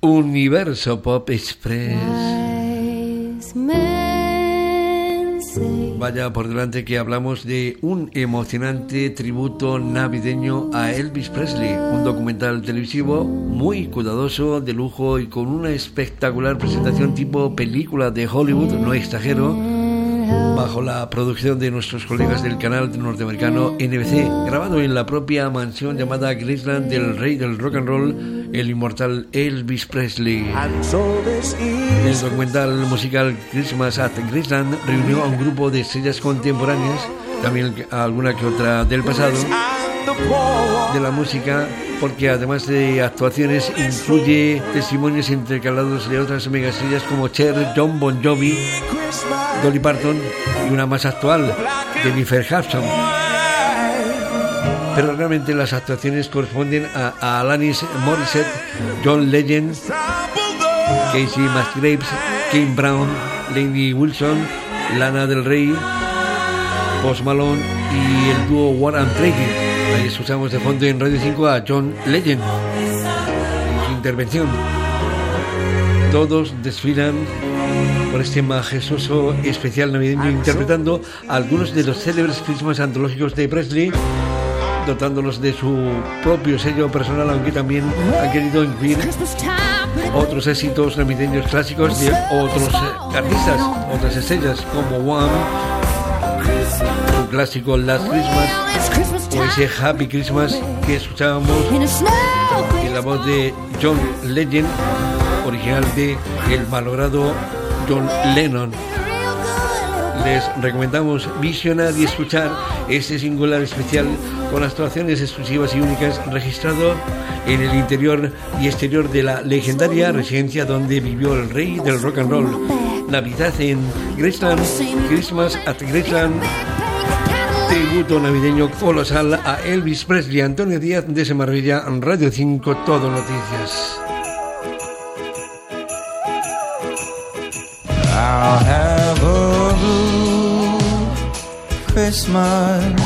Universo Pop Express. Vaya por delante que hablamos de un emocionante tributo navideño a Elvis Presley, un documental televisivo muy cuidadoso, de lujo y con una espectacular presentación tipo película de Hollywood, no exagero, bajo la producción de nuestros colegas del canal norteamericano NBC, grabado en la propia mansión llamada Graceland del rey del rock and roll, el inmortal Elvis Presley. El documental musical Christmas at Graceland reunió a un grupo de estrellas contemporáneas, también alguna que otra del pasado, de la música, porque además de actuaciones incluye testimonios intercalados de otras megaestrellas como Cher, John Bon Jovi, Dolly Parton y una más actual, Jennifer Hudson. Pero realmente las actuaciones corresponden a, Alanis Morissette, John Legend, Casey Musgraves, Kim Brown, Lady Wilson, Lana del Rey, Post Malone y el dúo War and Ahí escuchamos de fondo en Radio 5 a John Legend. Su intervención. Todos desfilan por este majestuoso especial navideño interpretando algunos de los célebres crismas antológicos de Presley, dotándolos de su propio sello personal, aunque también han querido incluir otros éxitos navideños clásicos de otros artistas, otras estrellas como One, un clásico Last Christmas, o ese Happy Christmas que escuchábamos en la voz de John Legend, original de El malogrado John Lennon. Les recomendamos visionar y escuchar este singular especial con actuaciones exclusivas y únicas registrado en el interior y exterior de la legendaria residencia donde vivió el rey del rock and roll. Navidad en Graceland, Christmas at Graceland, tributo navideño colosal a Elvis Presley, Antonio Díaz de Semarvilla, Radio 5, Todo Noticias. I'll Christmas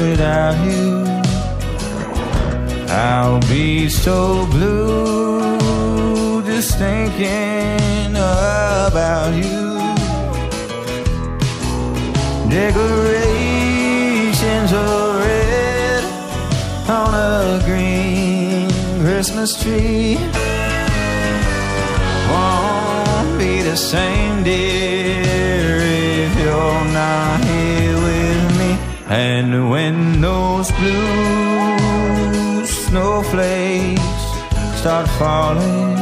without you. I'll be so blue just thinking about you. Decorations are red on a green Christmas tree. Won't be the same, dear, And when those blue snowflakes start falling,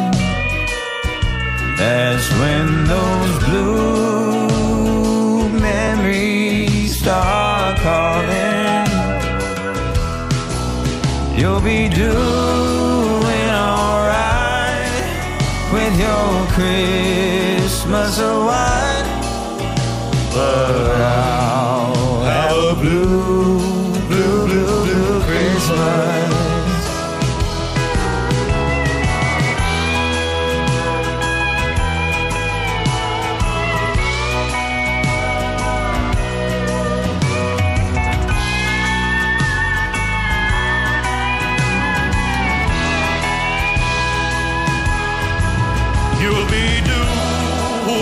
that's when those blue memories start calling. You'll be doing alright with your Christmas. Christmas a but I'll